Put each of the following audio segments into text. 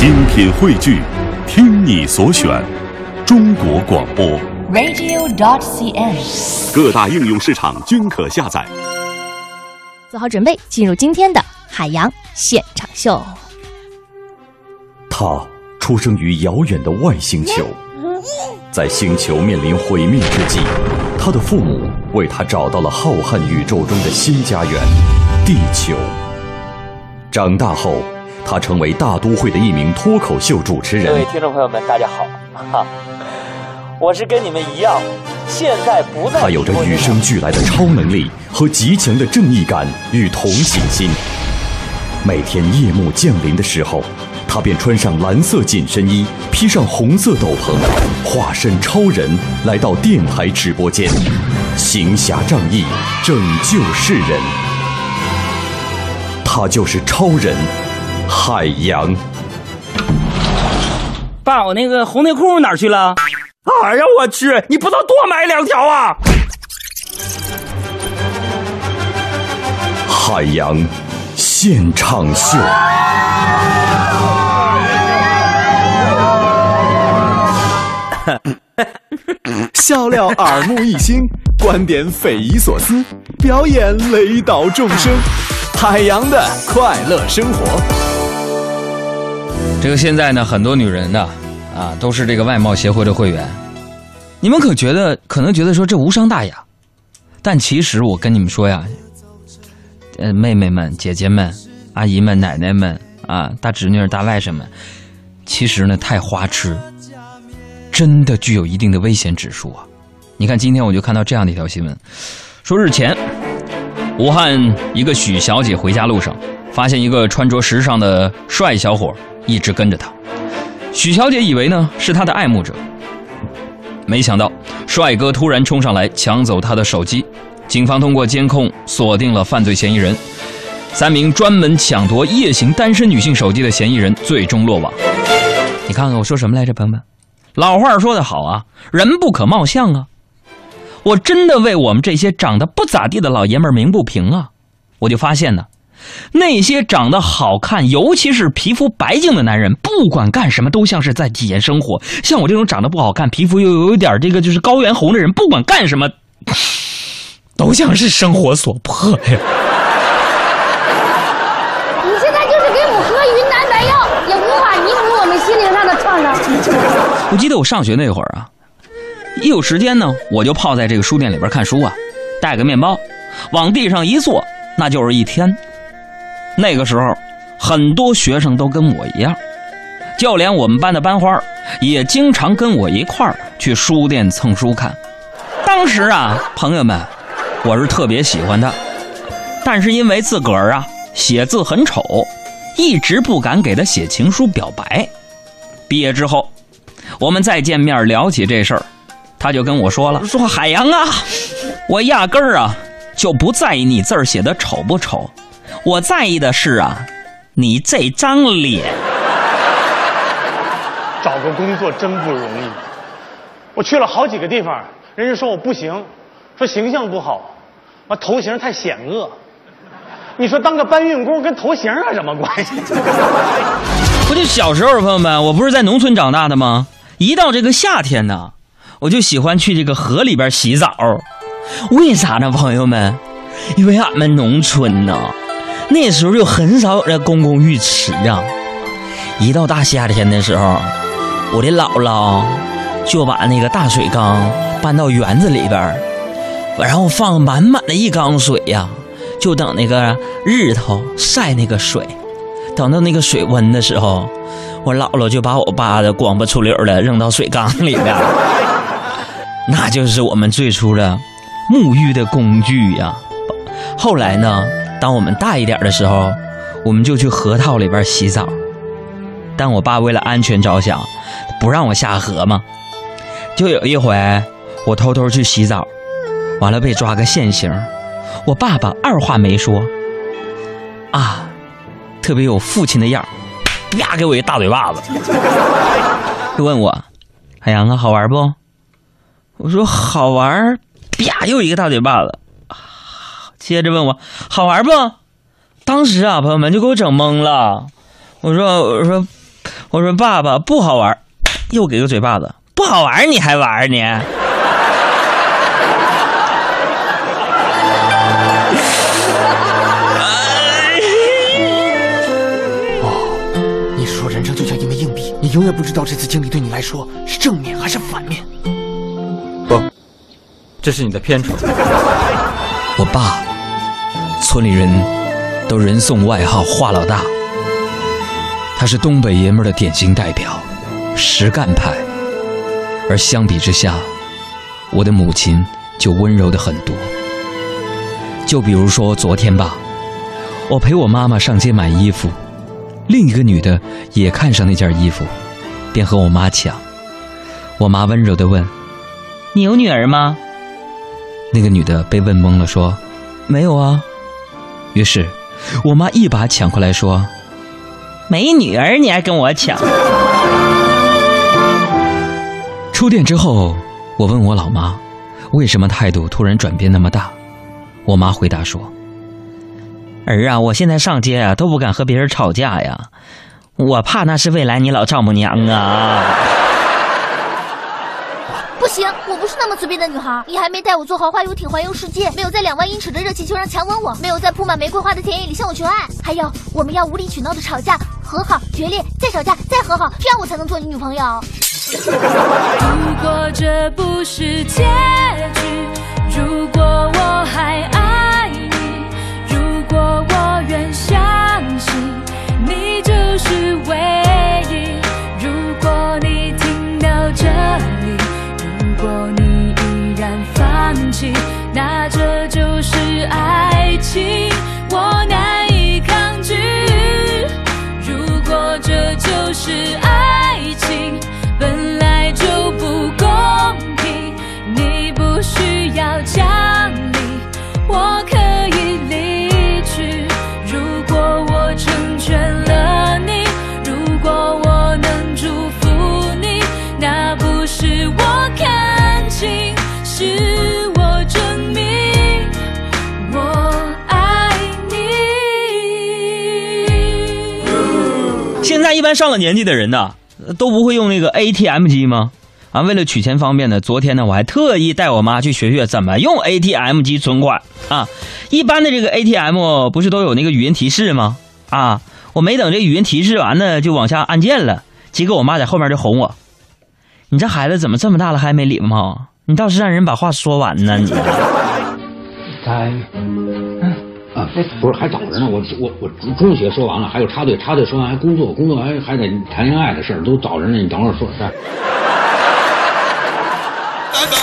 精品汇聚，听你所选，中国广播。radio.dot.cn，。各大应用市场均可下载。做好准备，进入今天的海洋现场秀。他出生于遥远的外星球，在星球面临毁灭之际，他的父母为他找到了浩瀚宇宙中的新家园——地球。长大后，他成为大都会的一名脱口秀主持人各位。听众朋友们，大家好，哈，我是跟你们一样，现在不在。他有着与生俱来的超能力和极强的正义感与同情心。每天夜幕降临的时候，他便穿上蓝色紧身衣，披上红色斗篷，化身超人来到电台直播间，行侠仗义，拯救世人。他就是超人海洋。爸，我那个红内裤哪儿去了？哎呀，我去！你不能多买两条啊！海洋现场秀。笑料耳目一新，观点匪夷所思，表演雷倒众生，海洋的快乐生活。这个现在呢，很多女人呢，啊，都是这个外貌协会的会员。你们可觉得可能觉得说这无伤大雅，但其实我跟你们说呀，呃，妹妹们、姐姐们、阿姨们、奶奶们啊，大侄女、大外甥们，其实呢太花痴，真的具有一定的危险指数啊！你看，今天我就看到这样的一条新闻，说日前，武汉一个许小姐回家路上，发现一个穿着时尚的帅小伙一直跟着他。许小姐以为呢是他的爱慕者，没想到帅哥突然冲上来抢走她的手机。警方通过监控锁定了犯罪嫌疑人，三名专门抢夺夜行单身女性手机的嫌疑人最终落网。你看看我说什么来着，朋友们？老话说得好啊，人不可貌相啊。我真的为我们这些长得不咋地的老爷们儿鸣不平啊！我就发现呢，那些长得好看，尤其是皮肤白净的男人，不管干什么都像是在体验生活。像我这种长得不好看、皮肤又有一点这个就是高原红的人，不管干什么，都像是生活所迫呀。你现在就是给我喝云南白药，也无法弥补我们心灵上的创伤。我记得我上学那会儿啊，一有时间呢，我就泡在这个书店里边看书啊，带个面包，往地上一坐，那就是一天。那个时候，很多学生都跟我一样，就连我们班的班花也经常跟我一块儿去书店蹭书看。当时啊，朋友们，我是特别喜欢他，但是因为自个儿啊写字很丑，一直不敢给他写情书表白。毕业之后，我们再见面聊起这事儿，他就跟我说了：“ 说海洋啊，我压根儿啊就不在意你字儿写的丑不丑，我在意的是啊，你这张脸。找个工作真不容易。我去了好几个地方，人家说我不行，说形象不好，我头型太险恶。你说当个搬运工跟头型有什么关系？不就小时候，朋友们，我不是在农村长大的吗？一到这个夏天呢，我就喜欢去这个河里边洗澡。为啥呢，朋友们？因为俺们农村呢，那时候就很少有这公共浴池啊。一到大夏天的时候，我的姥姥就把那个大水缸搬到园子里边儿，然后放满满的一缸水呀、就等那个日头晒那个水。等到那个水温的时候，我姥姥就把我爸的光不出溜的扔到水缸里边，那就是我们最初的沐浴的工具呀。后来呢，当我们大一点的时候，我们就去河套里边洗澡。但我爸为了安全着想，不让我下河嘛。就有一回，我偷偷去洗澡，完了被抓个现行。我爸爸二话没说，啊，特别有父亲的样，啪给我一大嘴巴子，就问我：“海洋啊，好玩不？”我说：“好玩。”啪又一个大嘴巴子，接着问我：“好玩不？”当时啊，朋友们就给我整懵了。我说：“我说，我说爸爸不好玩，又给个嘴巴子，不好玩你还玩呢？你说人生就像一枚硬币，你永远不知道这次经历对你来说是正面还是反面。不，这是你的偏重。我爸，村里人都人送外号“华老大”，他是东北爷们儿的典型代表，实干派。而相比之下，我的母亲就温柔的很多。就比如说昨天吧，我陪我妈妈上街买衣服，另一个女的也看上那件衣服，便和我妈抢。我妈温柔的问：“你有女儿吗？”那个女的被问懵了，说：“没有啊。”于是，我妈一把抢过来，说：“没女儿你还跟我抢？”出店之后，我问我老妈，为什么态度突然转变那么大？我妈回答说：“儿啊，我现在上街啊都不敢和别人吵架呀，我怕那是未来你老丈母娘啊。”不行，我不是那么随便的女孩。你还没带我坐豪华游艇环游世界，没有在两万英尺的热气球上强吻我，没有在铺满玫瑰花的田野里向我求爱，还有我们要无理取闹的吵架、和好、决裂，再吵架、再和好，这样我才能做你女朋友。如果这不是结局，如果我还爱你，如果我愿相信你就是唯一，果你依然放弃，那这就是爱情，般上了年纪的人呢？都不会用那个 ATM 机吗？啊，为了取钱方便呢，昨天呢我还特意带我妈去学学怎么用 ATM 机存款啊。一般的这个 ATM 不是都有那个语音提示吗？啊，我没等这语音提示完呢，就往下按键了。结果我妈在后面就哄我：“你这孩子怎么这么大了还没礼貌？你倒是让人把话说完呢你。”啊，不是还早着呢，我我我中学说完了，还有插队，插队说完还工作，工作还还得谈恋爱的事儿，都早着呢。你等会儿说。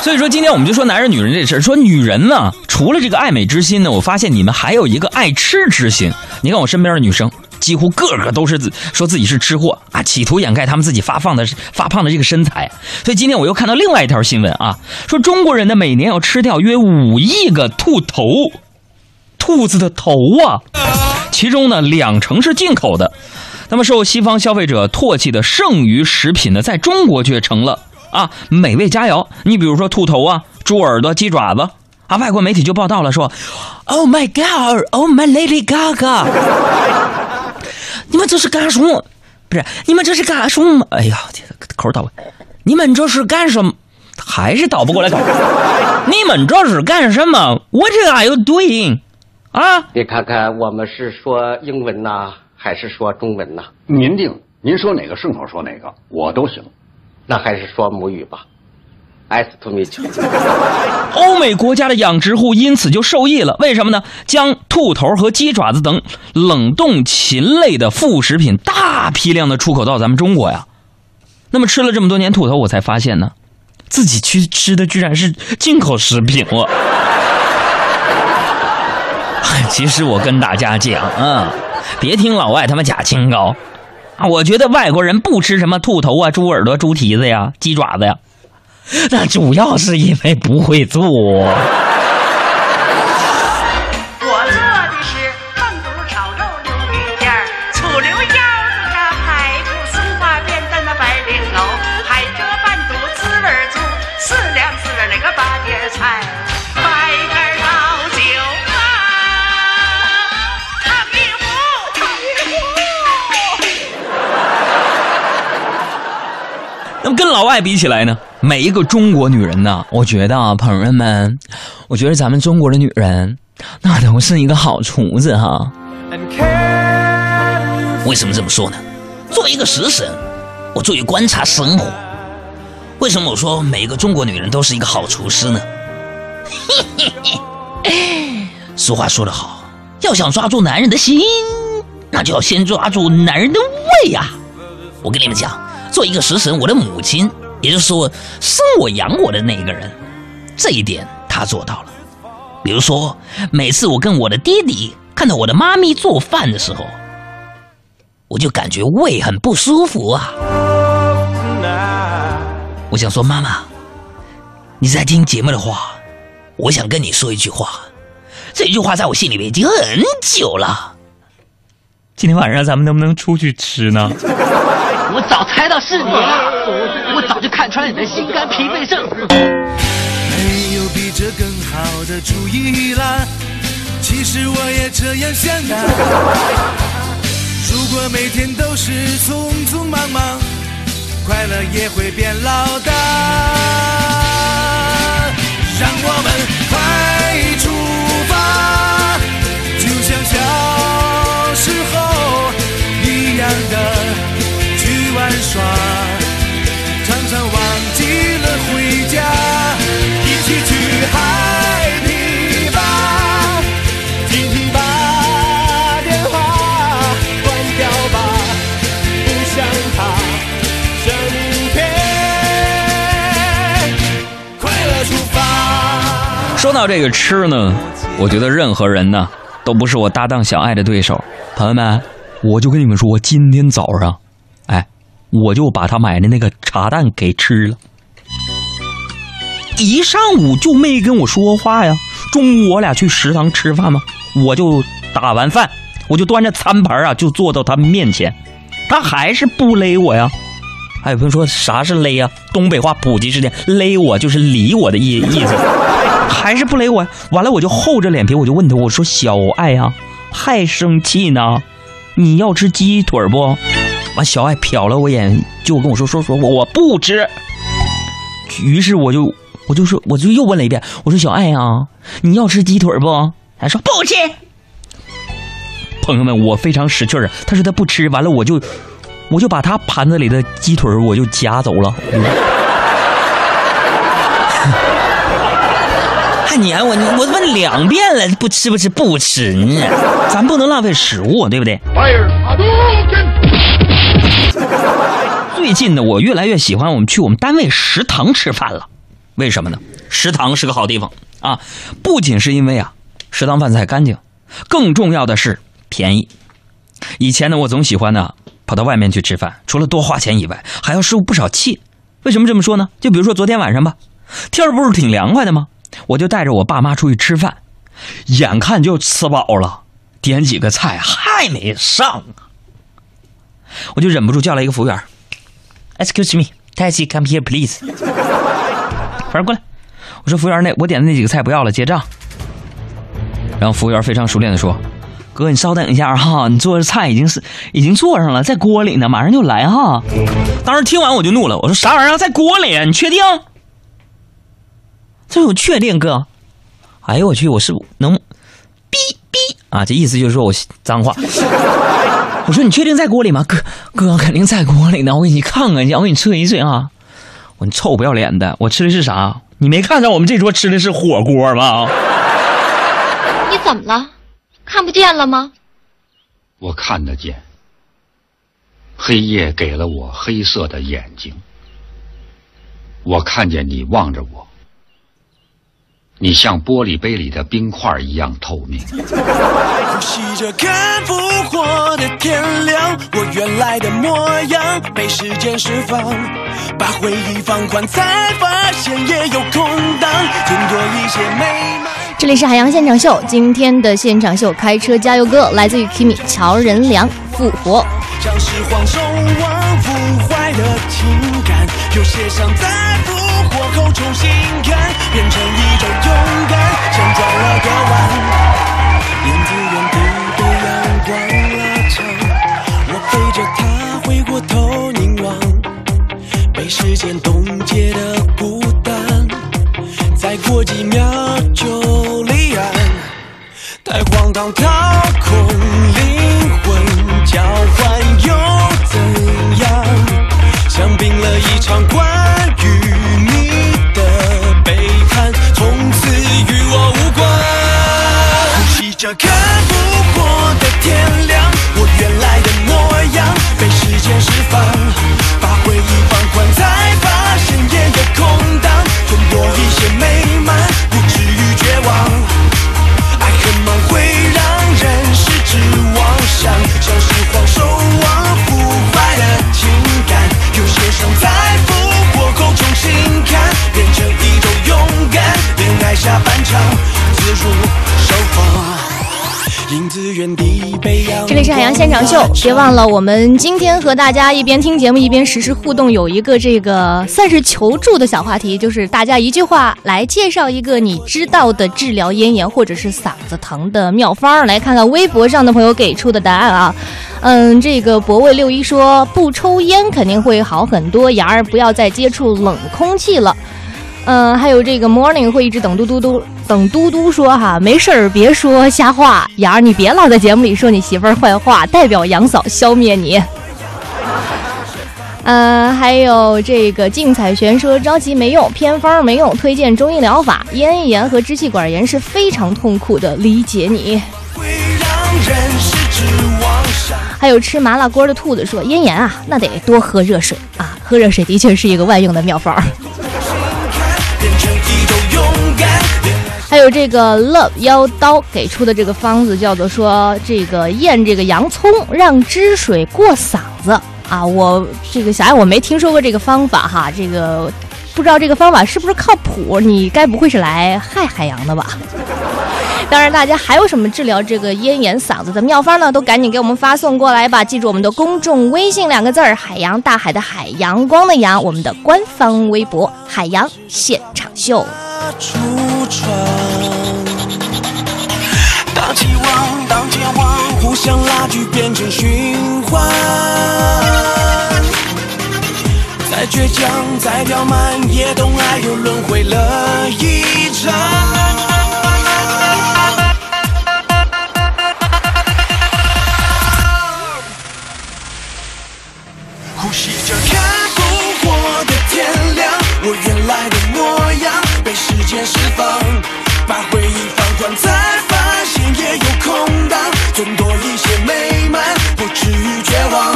所以说，今天我们就说男人女人这事儿。说女人呢，除了这个爱美之心呢，我发现你们还有一个爱吃之心。你看我身边的女生，几乎个个都是自说自己是吃货啊，企图掩盖他们自己发胖的发胖的这个身材。所以今天我又看到另外一条新闻啊，说中国人呢每年要吃掉约五亿个兔头，兔子的头啊，其中呢两成是进口的。那么受西方消费者唾弃的剩余食品呢，在中国却成了。啊，美味佳肴！你比如说兔头啊、猪耳朵、鸡爪子啊，外国媒体就报道了说：“Oh my God, Oh my Lady Gaga！” 你们这是干什么？不是，你们这是干什么？哎呀，口倒过来，你们这是干什么？还是倒不过来口？你们这是干什么？What are you doing？啊？你看看，我们是说英文呐，还是说中文呐？您定，您说哪个顺口说哪个，我都行。那还是说母语吧。Nice to meet you。欧美国家的养殖户因此就受益了，为什么呢？将兔头和鸡爪子等冷冻禽类的副食品大批量的出口到咱们中国呀。那么吃了这么多年兔头，我才发现呢，自己去吃的居然是进口食品我。其实我跟大家讲啊，别听老外他们假清高。啊，我觉得外国人不吃什么兔头啊、猪耳朵、猪蹄子呀、鸡爪子呀，那主要是因为不会做。我做的是焖肚炒肉牛鱼片醋溜腰子的排骨松花扁担的白绫肉，还这半肚滋味足，四两四两那个八碟菜，白干那么跟老外比起来呢，每一个中国女人呢，我觉得啊，朋友们，我觉得咱们中国的女人，那都是一个好厨子哈。为什么这么说呢？作为一个食神，我注意观察生活。为什么我说每一个中国女人都是一个好厨师呢？俗话说得好，要想抓住男人的心，那就要先抓住男人的胃呀、我跟你们讲，做一个食神，我的母亲，也就是说生我养我的那一个人，这一点他做到了。比如说，每次我跟我的爹地看到我的妈咪做饭的时候，我就感觉胃很不舒服啊。我想说，妈妈，你在听节目的话，我想跟你说一句话，这句话在我心里面已经很久了。今天晚上咱们能不能出去吃呢？我早猜到是你了，我早就看穿了你的心肝脾肺肾。没有比这更好的主意啦。其实我也这样想的。如果每天都是匆匆忙忙，快乐也会变老的。耍，常常忘记了回家，一起去嗨皮吧，听听把电话关掉吧，不想他这明天，快乐出发。说到这个吃呢，我觉得任何人呢都不是我搭档小爱的对手。朋友们，我就跟你们说，今天早上，我就把他买的那个茶蛋给吃了，一上午就没跟我说话呀。中午我俩去食堂吃饭嘛，我就打完饭，我就端着餐盘啊，就坐到他面前，他还是不勒我呀。还有朋友说啥是勒呀？东北话普及时间，勒我就是理我的意意思，还是不勒我呀？完了我就厚着脸皮，我就问他，我说小爱呀、还生气呢？你要吃鸡腿不？完小爱瞟了我一眼，就跟我说说说我我不吃。于是我就我就说我就又问了一遍，我说小爱呀、你要吃鸡腿不？他说不吃。朋友们，我非常识趣儿，他说他不吃，完了我就我就把他盘子里的鸡腿我就夹走了。还撵我，我问两遍了，不吃不吃不吃呢，咱不能浪费食物，对不对？最近呢，我越来越喜欢我们去我们单位食堂吃饭了，为什么呢？食堂是个好地方啊，不仅是因为啊，食堂饭菜干净，更重要的是便宜。以前呢，我总喜欢呢跑到外面去吃饭，除了多花钱以外，还要受不少气。为什么这么说呢？就比如说昨天晚上吧，天儿不是挺凉快的吗？我就带着我爸妈出去吃饭，眼看就吃饱了，点几个菜还没上，我就忍不住叫了一个服务员，Excuse me, taxi come here please。反正过来，我说服务员那我点的那几个菜不要了，结账。然后服务员非常熟练的说：“哥，你稍等一下哈，你做的菜已经是已经做上了，在锅里呢，马上就来哈。”当时听完我就怒了，我说：“啥玩意儿在锅里？你确定？”这我确定哥。哎呦我去，我是能哔哔啊，这意思就是说我脏话。我说你确定在锅里吗？哥哥肯定在锅里呢，我给你看看去，我给你测一吹啊。我你臭不要脸的，我吃的是啥？你没看着我们这桌吃的是火锅吗？你怎么了？看不见了吗？我看得见，黑夜给了我黑色的眼睛，我看见你望着我，你像玻璃杯里的冰块一样透明。活的天亮，我原来的模样被时间释放，把回忆放宽，才发现也有空档，更多一些美满。这里是海洋现场秀，今天的现场秀开车加油歌来自于 Kimi 乔任梁复活。像是黄手忘腐坏的情感，有些伤在复活后重新看，变成一种勇敢，像转了个弯，光拉长，我背着它回过头凝望，被时间冻结的孤单，再过几秒就离岸，太荒唐太场秀，别忘了我们今天和大家一边听节目一边实时互动，有一个这个算是求助的小话题，就是大家一句话来介绍一个你知道的治疗咽炎或者是嗓子疼的妙方，来看看微博上的朋友给出的答案啊。嗯，这个博魏六一说不抽烟肯定会好很多，牙儿不要再接触冷空气了。嗯，还有这个 morning 会一直等嘟嘟嘟，等嘟嘟说哈，没事儿别说瞎话，雅儿你别老在节目里说你媳妇儿坏话，代表杨嫂消灭你。嗯，还有这个竞彩璇说着急没用，偏方没用，推荐中医疗法。咽炎和支气管炎是非常痛苦的，理解你。还有吃麻辣锅的兔子说咽炎啊，那得多喝热水啊，喝热水的确是一个万用的妙方。还有这个 love 妖刀给出的这个方子叫做说这个验这个洋葱，让汁水过嗓子啊。我这个小爱我没听说过这个方法哈，这个不知道这个方法是不是靠谱？你该不会是来害海洋的吧？当然，大家还有什么治疗这个咽炎嗓子的妙方呢？都赶紧给我们发送过来吧！记住我们的公众微信两个字儿：海洋大海的海，阳光的阳。我们的官方微博：海洋现场秀。橱窗，当期望，当健忘，互相拉锯变成循环。再倔强，再刁蛮，也懂爱又轮回了一场。间释放，把回忆放宽，才发现也有空档，总多一些美满，不至于绝望。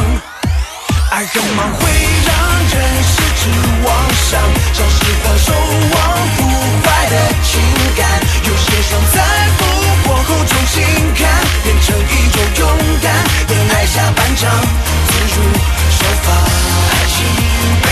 爱很忙会让人失之妄想，像是荒守望腐坏的情感，有些伤在复活后重新看，变成一种勇敢。恋爱下半场，自如手法，爱情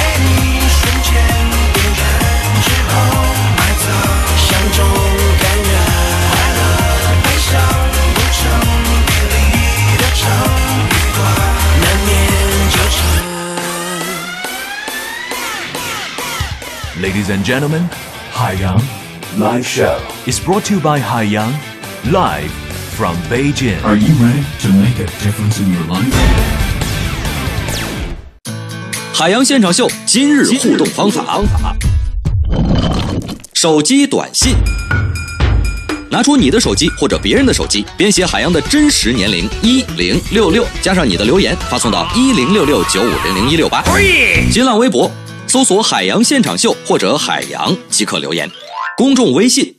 Ladies and gentlemen, Haiyang Live Show is brought to you by Haiyang live from Beijing. Are you ready to make a difference in your life? 海洋现场秀今日互动方法：手机短信。拿出你的手机或者别人的手机，编写海洋的真实年龄一零六六，加上你的留言，发送到一零六六九五零零一六八。新浪微博搜索“海洋现场秀”或者“海洋”即可留言。公众微信，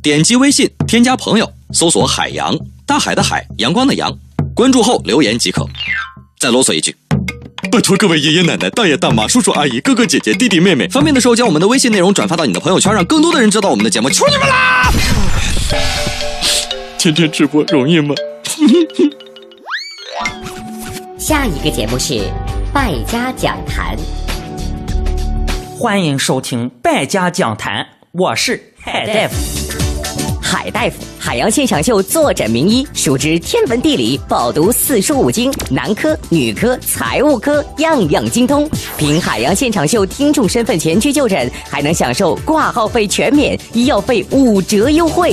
点击微信添加朋友，搜索“海洋”，大海的海，阳光的阳，关注后留言即可。再啰嗦一句。拜托各位爷爷奶奶、大爷大妈、叔叔阿姨、哥哥姐姐、弟弟妹妹，方便的时候将我们的微信内容转发到你的朋友圈，让更多的人知道我们的节目。求你们啦！天天直播容易吗？下一个节目是败家讲坛。欢迎收听《百家讲坛》，我是海大夫。海大夫，海洋现场秀坐诊名医，熟知天文地理，饱读四书五经，男科、女科、财务科样样精通。凭海洋现场秀听众身份前去就诊，还能享受挂号费全免、医药费五折优惠。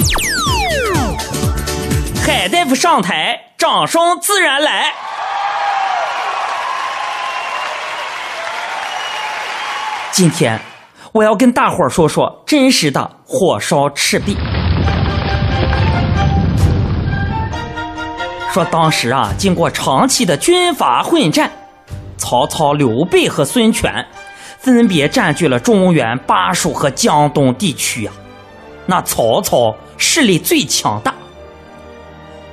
海大夫上台，掌声自然来。。”。。。。。。。。。。。。。。。。。。。。。。。。。。。。。。。。。。。今天我要跟大伙儿说说真实的火烧赤壁。说当时啊，经过长期的军阀混战，曹操、刘备和孙权分别占据了中原、巴蜀和江东地区啊。那曹操势力最强大。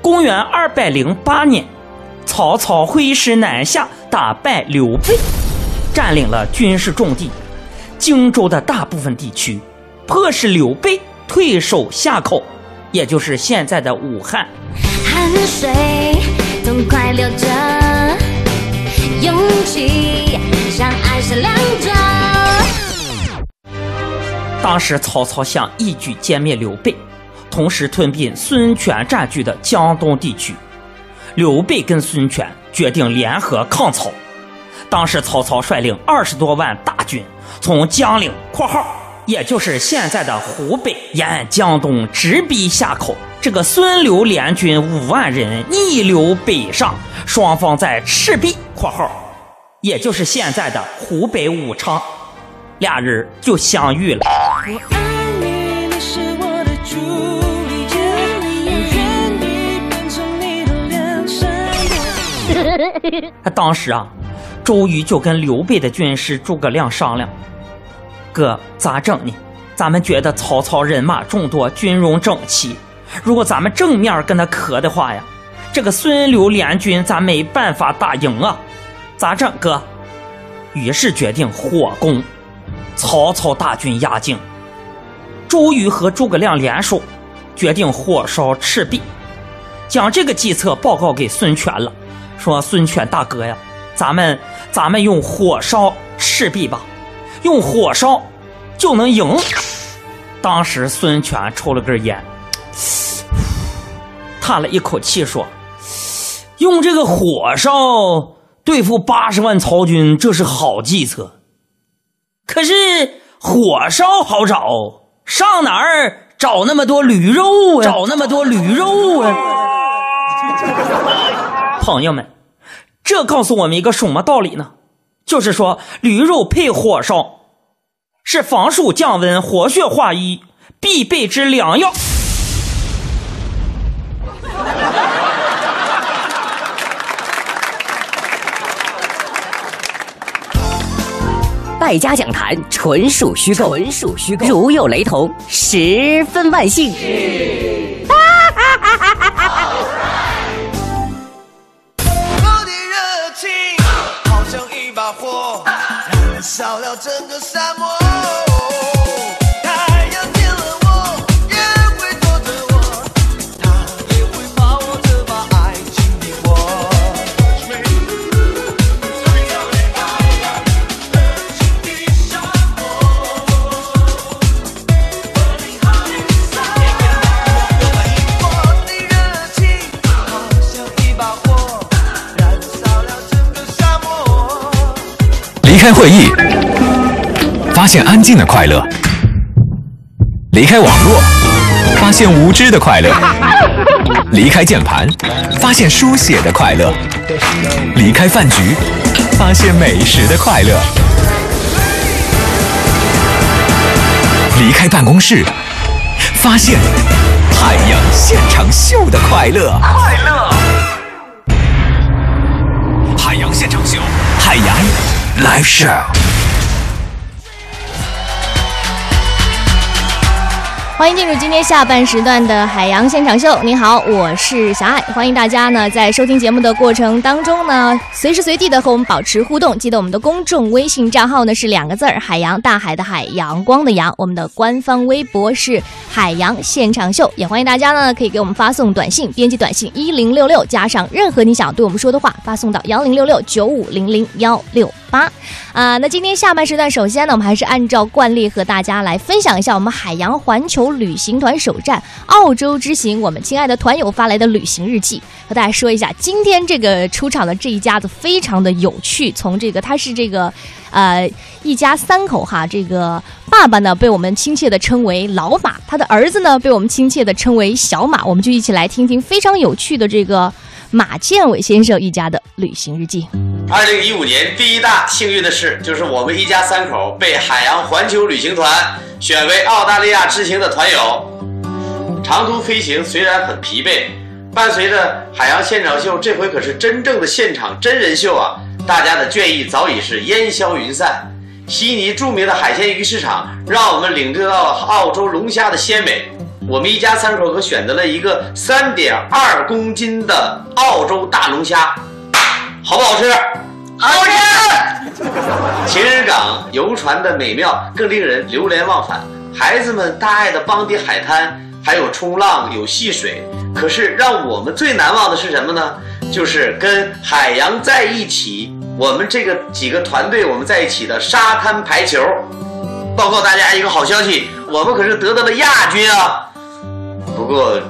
公元二百零八年，曹操挥师南下，打败刘备，占领了军事重地荆州的大部分地区，迫使刘备退守夏口，也就是现在的武汉。汗水痛快流着，勇气像爱闪亮着。当时曹操想一举歼灭刘备，同时吞并孙权占据的江东地区。刘备跟孙权决定联合抗曹。当时曹操率领二十多万大军，从江陵（括号）也就是现在的湖北，沿江东直逼夏口。这个孙刘联军五万人逆流北上，双方在赤壁（括号）也就是现在的湖北武昌，俩人就相遇了。当时啊，周瑜就跟刘备的军师诸葛亮商量：“哥，咋整呢？咱们觉得曹操人马众多，军容整齐，如果咱们正面跟他磕的话呀，这个孙刘联军咱没办法打赢啊，咋整，哥？”于是决定火攻。曹操大军压境，周瑜和诸葛亮联手，决定火烧赤壁，将这个计策报告给孙权了。说孙权大哥呀，咱们咱们用火烧赤壁吧，用火烧就能赢。当时孙权抽了根烟，叹了一口气说：“用这个火烧对付八十万曹军，这是好计策。可是火烧好找，上哪儿找那么多驴肉啊？找那么多驴肉啊？” 朋友们，这告诉我们一个什么道理呢？就是说，驴肉配火烧是防暑降温、活血化瘀必备之良药。败家讲坛纯属虚构，纯属虚构，如有雷同，十分万幸。燃烧了整个沙漠。太阳见了我也会躲着我，它也会把我这把爱情的火。我的热情好像一把火，燃烧了整个沙漠。离开会议，发现安静的快乐；离开网络，发现无知的快乐；离开键盘，发现书写的快乐；离开饭局，发现美食的快乐；离开办公室，发现海洋现场秀的快乐。快乐！海洋现场秀，海洋 Live Show。欢迎进入今天下半时段的海洋现场秀。你好，我是小爱，欢迎大家呢在收听节目的过程当中呢，随时随地的和我们保持互动。记得我们的公众微信账号呢是两个字儿：海洋，大海的海，阳光的阳。我们的官方微博是海洋现场秀，也欢迎大家呢可以给我们发送短信，编辑短信一零六六，加上任何你想对我们说的话，发送到幺零六六九五零零幺六八。啊，那今天下半时段，首先呢，我们还是按照惯例和大家来分享一下我们海洋环球旅行团首站澳洲之行，我们亲爱的团友发来的旅行日记，和大家说一下，今天这个出场的这一家子非常的有趣，从这个他是这个，呃，一家三口哈，这个爸爸呢被我们亲切的称为老马，他的儿子呢被我们亲切的称为小马，我们就一起来听听非常有趣的这个马建伟先生一家的旅行日记。二零一五年第一大幸运的事，就是我们一家三口被海洋环球旅行团选为澳大利亚之行的团友。长途飞行虽然很疲惫，伴随着海洋现场秀，这回可是真正的现场真人秀啊！大家的倦意早已是烟消云散。悉尼著名的海鲜鱼市场让我们领略到了澳洲龙虾的鲜美。我们一家三口可选择了一个三点二公斤的澳洲大龙虾，好不好吃？好吃。情人港游船的美妙更令人流连忘返。孩子们大爱的邦迪海滩还有冲浪，有戏水。可是让我们最难忘的是什么呢？就是跟海洋在一起。我们这个几个团队，我们在一起的沙滩排球。报告大家一个好消息，我们可是得到了亚军啊！不过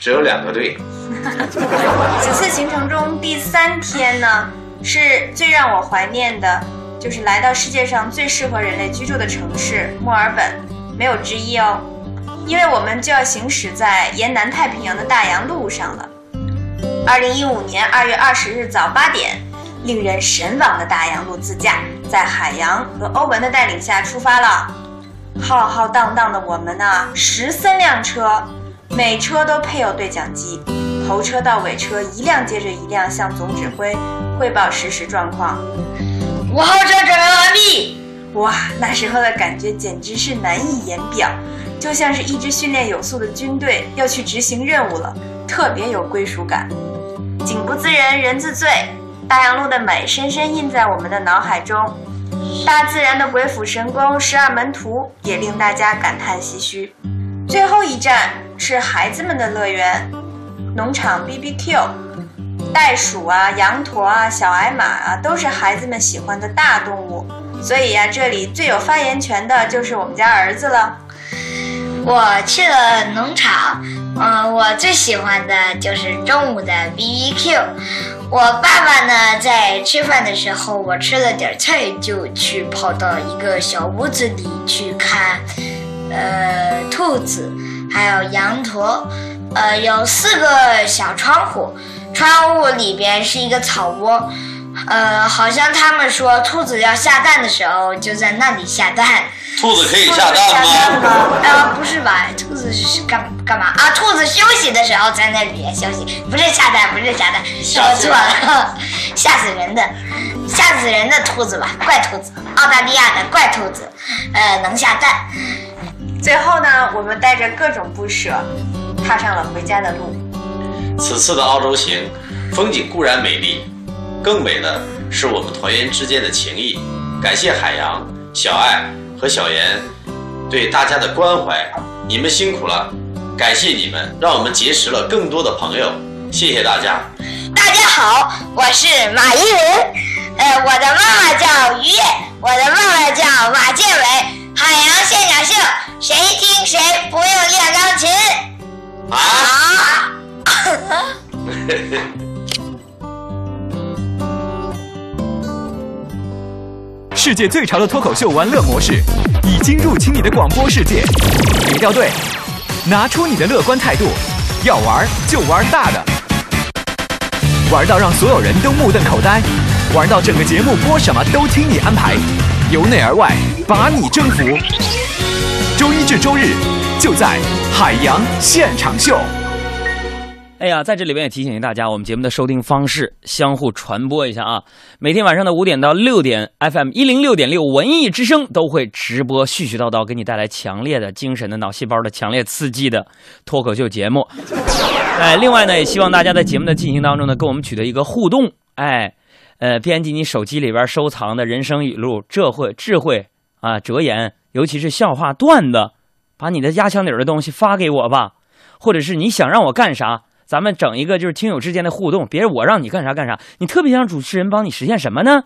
只有两个队。此次行程中第三天呢，是最让我怀念的，就是来到世界上最适合人类居住的城市墨尔本，没有之一哦。因为我们就要行驶在沿南太平洋的大洋路上了。二零一五年二月二十日早八点。令人神往的大洋路自驾，在海洋和欧文的带领下出发了。浩浩荡荡的我们呢，十三辆车，每车都配有对讲机，头车到尾车一辆接着一辆向总指挥汇报实时状况。五号车准备完毕。哇，那时候的感觉简直是难以言表，就像是一支训练有素的军队要去执行任务了，特别有归属感。景不自人，人自醉。大洋路的美深深印在我们的脑海中，大自然的鬼斧神工、十二门徒也令大家感叹唏嘘。最后一站是孩子们的乐园，农场 BBQ，袋鼠啊、羊驼啊、小矮马啊，都是孩子们喜欢的大动物。所以呀，这里最有发言权的就是我们家儿子了。我去了农场，嗯，我最喜欢的就是中午的 BBQ。我爸爸呢，在吃饭的时候，我吃了点菜，就去跑到一个小屋子里去看，呃，兔子，还有羊驼，呃，有四个小窗户，窗户里边是一个草窝。呃，好像他们说兔子要下蛋的时候就在那里下蛋。兔子可以下蛋吗？呃，不是吧？兔子是干干嘛啊？兔子休息的时候在那里休息，不是下蛋，不是下蛋，说错了，吓死人的，吓死人的兔子吧？怪兔子，澳大利亚的怪兔子，呃，能下蛋。最后呢，我们带着各种不舍，踏上了回家的路。此次的澳洲行，风景固然美丽。更美的是我们团员之间的情谊，感谢海洋、小爱和小严对大家的关怀，你们辛苦了，感谢你们，让我们结识了更多的朋友，谢谢大家。大家好，我是马一文，呃，我的妈妈叫于燕，我的爸爸叫马建伟。海洋现场秀，谁听谁不用练钢琴。啊。世界最潮的脱口秀玩乐模式已经入侵你的广播世界，别掉队，拿出你的乐观态度，要玩就玩大的，玩到让所有人都目瞪口呆，玩到整个节目播什么都听你安排，由内而外把你征服。周一至周日就在海洋现场秀。哎呀，在这里边也提醒大家，我们节目的收听方式相互传播一下啊！每天晚上的五点到六点，FM 一零六点六文艺之声都会直播絮絮叨叨，给你带来强烈的精神的脑细胞的强烈刺激的脱口秀节目。哎，另外呢，也希望大家在节目的进行当中呢，跟我们取得一个互动。哎，呃，编辑你手机里边收藏的人生语录、智慧、智慧啊、哲言，尤其是笑话段子，把你的压箱底的东西发给我吧，或者是你想让我干啥？咱们整一个就是听友之间的互动，别我让你干啥干啥，你特别想主持人帮你实现什么呢？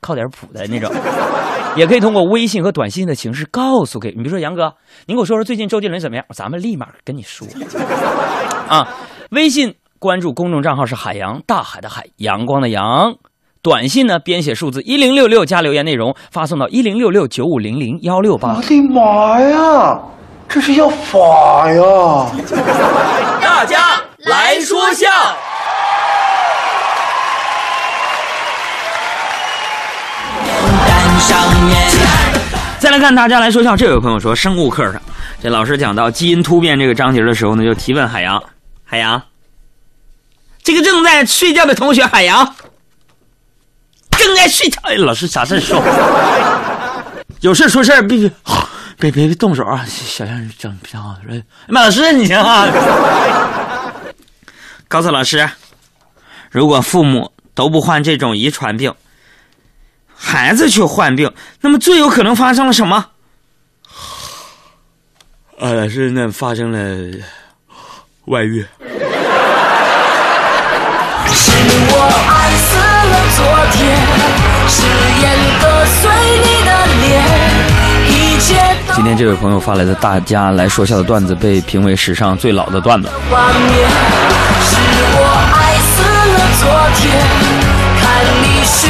靠点谱的那种，也可以通过微信和短信的形式告诉给你。比如说杨哥，您给我说说最近周杰伦怎么样？咱们立马跟你说。啊，微信关注公众账号是海洋大海的海阳光的阳，短信呢编写数字一零六六加留言内容发送到一零六六九五零零幺六八。我的妈呀，这是要法呀！大家。来说笑。再来看大家来说笑，这位朋友说，生物课上，这老师讲到基因突变这个章节的时候呢，就提问海洋，海洋，这个正在睡觉的同学，海洋，正在睡觉，老师啥事说？有事说事儿，必须别别别动手啊！小样整挺好。哎妈，老师你行啊！告诉老师，如果父母都不患这种遗传病，孩子却患病，那么最有可能发生了什么？啊，老师，那发生了外遇。是我昨天，誓言割碎你的脸，一切都今天这位朋友发来的大家来说笑的段子被评为史上最老的段子。画面。是我爱死了昨天，看你虚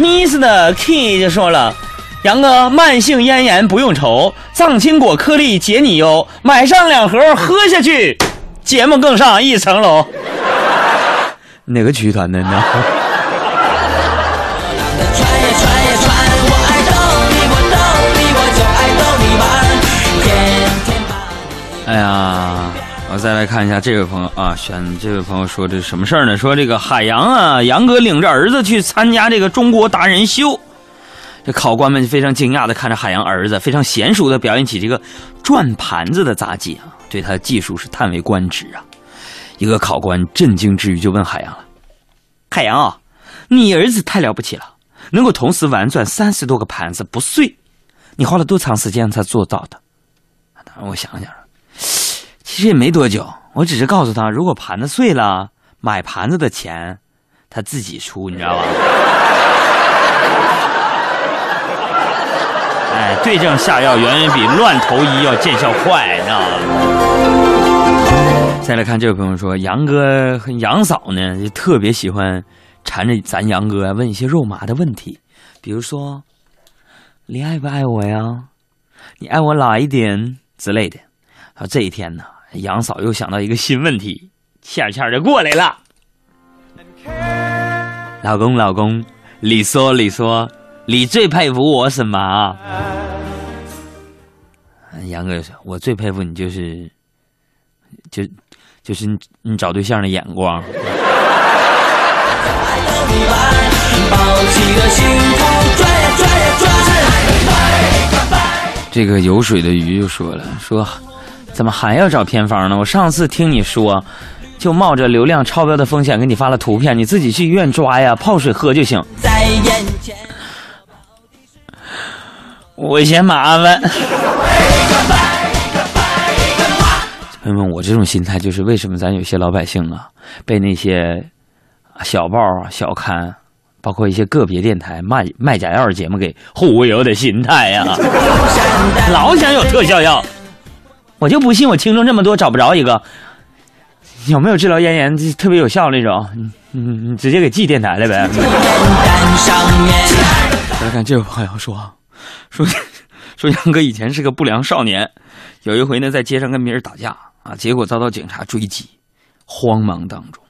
哎，Mr. Key 就说了，杨哥，慢性咽炎不用愁，藏青果颗粒解你忧，买上两盒喝下去，节目更上一层楼。哪个曲艺团的呢？哎呀，我再来看一下这位朋友啊，选这位朋友说这什么事儿呢？说这个海洋啊，杨哥领着儿子去参加这个中国达人秀，这考官们非常惊讶的看着海洋儿子，非常娴熟的表演起这个转盘子的杂技啊，对他的技术是叹为观止啊。一个考官震惊之余就问海洋了：“海洋啊，你儿子太了不起了，能够同时玩转三十多个盘子不碎，你花了多长时间才做到的？”当然，我想想。其实也没多久，我只是告诉他，如果盘子碎了，买盘子的钱他自己出，你知道吧？哎，对症下药远远比乱投医要见效快，你知道吗？再来看这位朋友说，杨哥和杨嫂呢，就特别喜欢缠着咱杨哥问一些肉麻的问题，比如说，你爱不爱我呀？你爱我哪一点之类的。然后这一天呢，杨嫂又想到一个新问题，倩倩就过来了。老公，老公，你说，你说，你最佩服我什么啊？杨哥说：“我最佩服你就是，就就是你你找对象的眼光。”这个有水的鱼就说了：“说怎么还要找偏方呢？我上次听你说，就冒着流量超标的风险给你发了图片，你自己去医院抓呀，泡水喝就行。在眼前我嫌麻烦。朋友们，我这种心态就是为什么咱有些老百姓啊，被那些小报、小刊，包括一些个别电台卖卖假药的节目给忽悠的心态呀、老想有特效药。我就不信我听众这么多找不着一个，有没有治疗咽炎特别有效那种？你你你直接给寄电台了呗。来看这位朋友说说说杨哥以前是个不良少年，有一回呢在街上跟别人打架啊，结果遭到警察追击，慌忙当中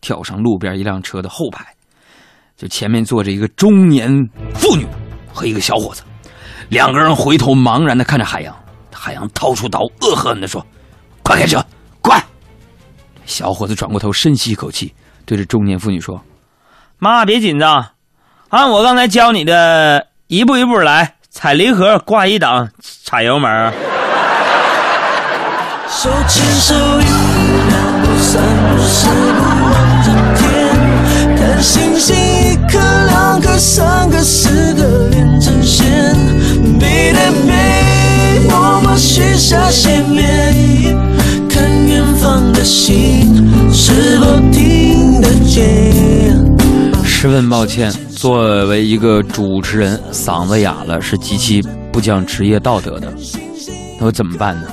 跳上路边一辆车的后排，就前面坐着一个中年妇女和一个小伙子，两个人回头茫然的看着海洋。海洋掏出刀，恶狠的说：“快开车，快！”小伙子转过头，深吸一口气，对着中年妇女说：“妈，别紧张，按我刚才教你的，一步一步来，踩离合，挂一档，踩油门。”手牵手，永远不散不是不望着天，看星星一颗、两颗、三个、四个连成线，背对背，我们许下心愿，看远方的星是否听得见。十分抱歉，作为一个主持人，嗓子哑了是极其不讲职业道德的。那我怎么办呢？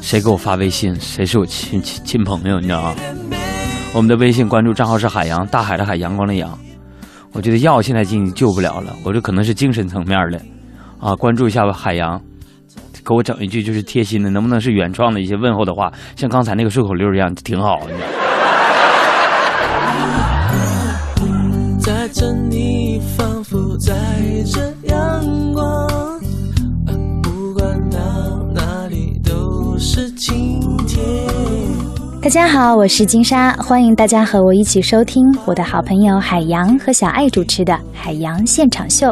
谁给我发微信，谁是我亲亲亲朋友，你知道吗？我们的微信关注账号是海洋，大海的海，阳光的阳。我觉得药现在已经救不了了，我这可能是精神层面的啊。关注一下吧，海洋，给我整一句就是贴心的，能不能是原创的一些问候的话，像刚才那个顺口溜一样，挺好的。在等你，仿佛在这阳光，不管到哪里都是晴天。大家好，我是金莎，欢迎大家和我一起收听我的好朋友海洋和小爱主持的《海洋现场秀》。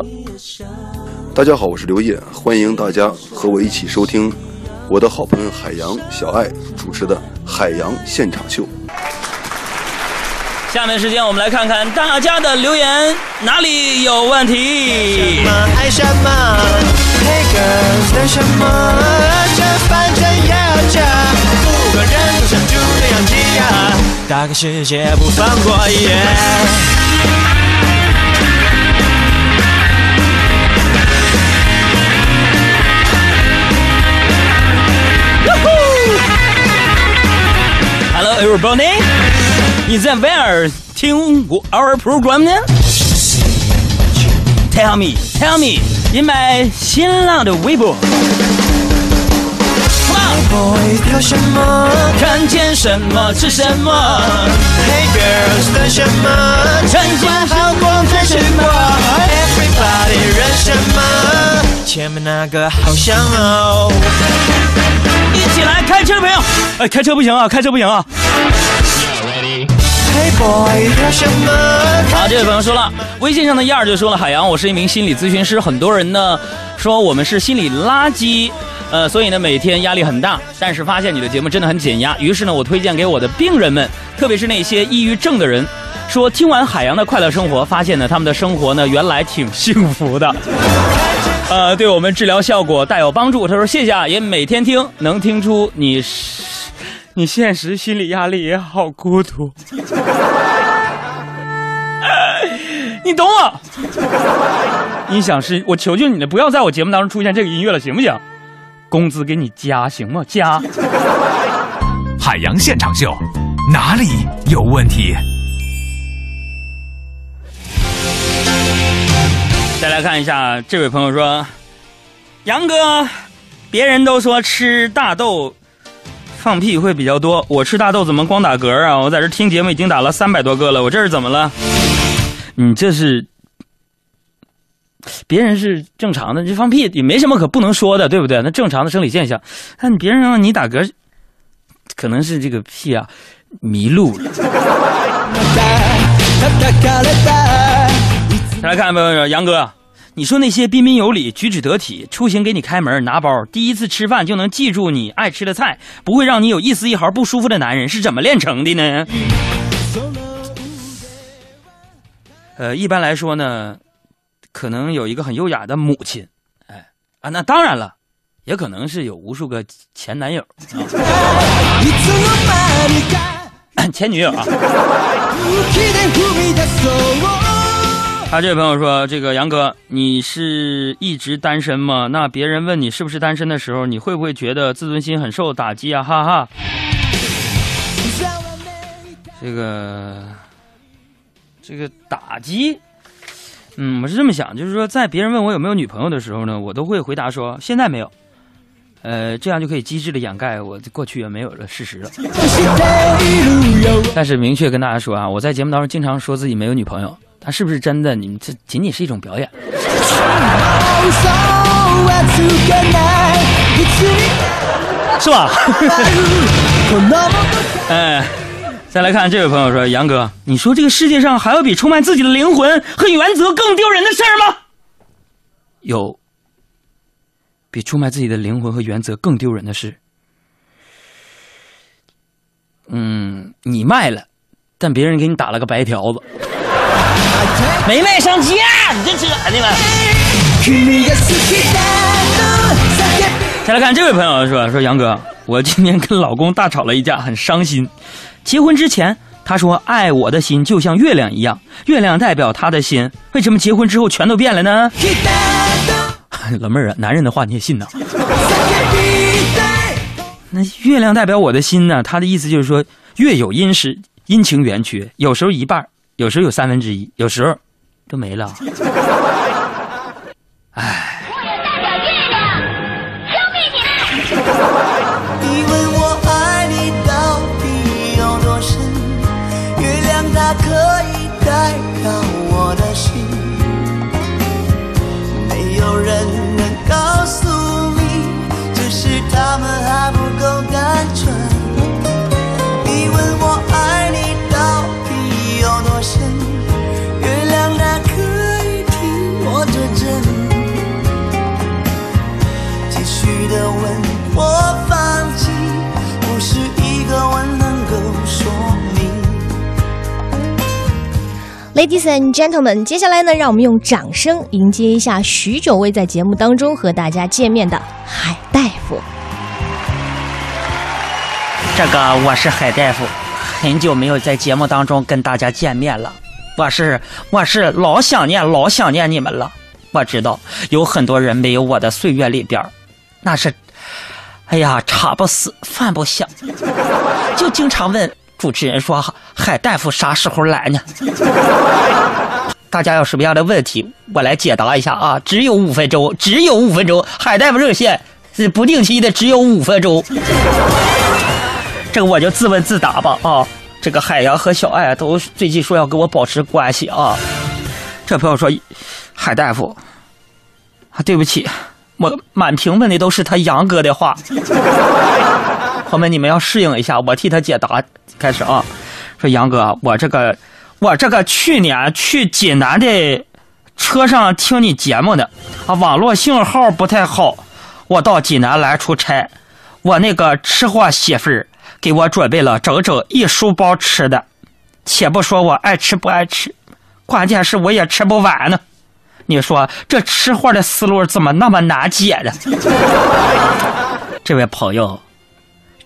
大家好，我是刘烨，欢迎大家和我一起收听我的好朋友海洋、小爱主持的《海洋现场秀》。下面时间我们来看看大家的留言哪里有问题。爱什么？Hey girls，等什么？这反正也要这，五个人样子呀，打开世界不放过一 everybody，你在 where 听我 our program 呢？Tell me, tell me，in my 新浪的微博。跳什么？看见什么吃什么 Hey girls，等什么？趁管好光看什么？Everybody 认什么？前面那个好像哦。来开车的朋友，哎，开车不行啊，开车不行啊。好，这位朋友说了，微信上的燕儿就说了，海洋，我是一名心理咨询师，很多人呢说我们是心理垃圾，呃，所以呢每天压力很大，但是发现你的节目真的很减压，于是呢我推荐给我的病人们，特别是那些抑郁症的人，说听完海洋的快乐生活，发现呢他们的生活呢原来挺幸福的。呃，对我们治疗效果大有帮助。他说谢谢啊，也每天听，能听出你你现实心理压力也好孤独。你懂我？音响师，我求求你了，不要在我节目当中出现这个音乐了，行不行？工资给你加，行吗？加。海洋现场秀，哪里有问题？再来看一下，这位朋友说：“杨哥，别人都说吃大豆放屁会比较多，我吃大豆怎么光打嗝啊？我在这听节目已经打了三百多个了，我这是怎么了？你这是别人是正常的，这放屁也没什么可不能说的，对不对？那正常的生理现象。但别人让你打嗝，可能是这个屁啊迷路了。”再来看杨哥，你说那些彬彬有礼、举止得体、出行给你开门拿包、第一次吃饭就能记住你爱吃的菜、不会让你有一丝一毫不舒服的男人是怎么练成的呢？呃，一般来说呢，可能有一个很优雅的母亲，哎啊，那当然了，也可能是有无数个前男友、啊、前女友啊。他这位朋友说：“这个杨哥，你是一直单身吗？那别人问你是不是单身的时候，你会不会觉得自尊心很受打击啊？哈哈。这个，这个打击，嗯，我是这么想，就是说，在别人问我有没有女朋友的时候呢，我都会回答说现在没有。呃，这样就可以机智的掩盖我过去也没有的事实了。但是明确跟大家说啊，我在节目当中经常说自己没有女朋友。”他是不是真的？你们这仅仅是一种表演，是吧？哎，再来看这位朋友说：“杨哥，你说这个世界上还有比出卖自己的灵魂和原则更丢人的事儿吗？”有，比出卖自己的灵魂和原则更丢人的事。嗯，你卖了，但别人给你打了个白条子。没卖上价，你这扯的吧？再来看这位朋友说说杨哥，我今天跟老公大吵了一架，很伤心。结婚之前他说：“爱我的心就像月亮一样，月亮代表他的心。为什么结婚之后全都变了呢？”老妹儿啊，男人的话你也信呐？那月亮代表我的心呢？他的意思就是说，月有阴时，阴晴圆缺，有时候一半，有时候有三分之一，有时候都没了。唉，Ladies and gentlemen，接下来呢，让我们用掌声迎接一下许久未在节目当中和大家见面的海大夫。这个我是海大夫，很久没有在节目当中跟大家见面了，我是我是老想念老想念你们了。我知道有很多人没有我的岁月里边，那是，哎呀，茶不思饭不想，就经常问主持人说海大夫啥时候来呢？大家有什么样的问题，我来解答一下啊！只有五分钟，只有五分钟，海大夫热线是不定期的，只有五分钟。这个我就自问自答吧啊！这个海洋和小爱都最近说要跟我保持关系啊。这朋友说，海大夫，啊，对不起，我满屏问的都是他杨哥的话。朋友们，你们要适应一下，我替他解答。开始啊，说杨哥，我这个我这个去年去济南的车上听你节目的啊，网络信号不太好，我到济南来出差，我那个吃货媳妇儿给我准备了整整一书包吃的，且不说我爱吃不爱吃，关键是我也吃不完呢。你说这吃货的思路怎么那么难解呢？这位朋友，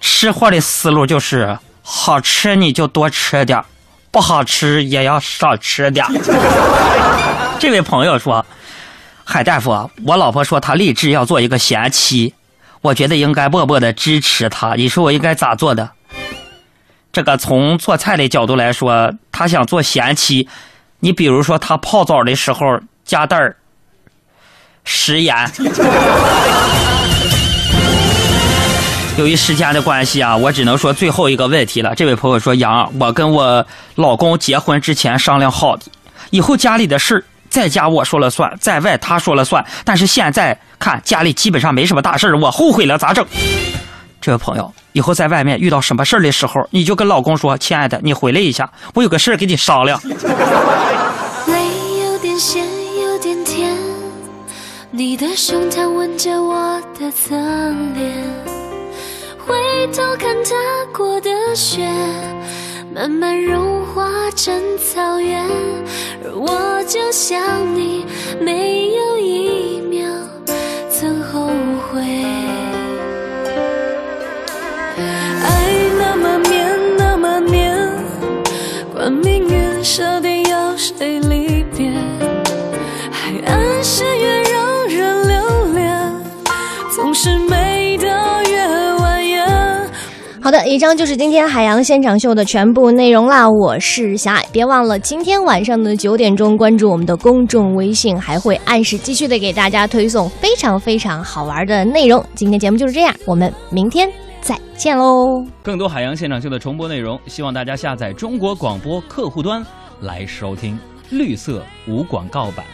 吃货的思路就是好吃你就多吃点不好吃也要少吃点 这位朋友说：“海大夫，我老婆说她立志要做一个贤妻，我觉得应该默默的支持她。你说我应该咋做的？这个从做菜的角度来说，她想做贤妻，你比如说她泡澡的时候加袋儿食盐。由于时间的关系啊，我只能说最后一个问题了。这位朋友说：“杨，我跟我老公结婚之前商量好的，以后家里的事儿在家我说了算，在外他说了算。但是现在看家里基本上没什么大事儿我后悔了，咋整？”这位朋友，以后在外面遇到什么事儿的时候，你就跟老公说：“亲爱的，你回来一下，我有个事儿跟你商量。”泪有点咸，有点甜，你的胸膛吻着我的侧脸，回头看踏过的雪，慢慢融化成草原，而我就像你，没有一秒曾后悔。爱那么绵，那么绵，管命运设定要谁好的，以上就是今天海洋现场秀的全部内容啦。我是小爱，别忘了今天晚上的九点钟关注我们的公众微信，还会按时继续的给大家推送非常非常好玩的内容。今天节目就是这样，我们明天再见喽。更多海洋现场秀的重播内容，希望大家下载中国广播客户端来收听，绿色无广告版。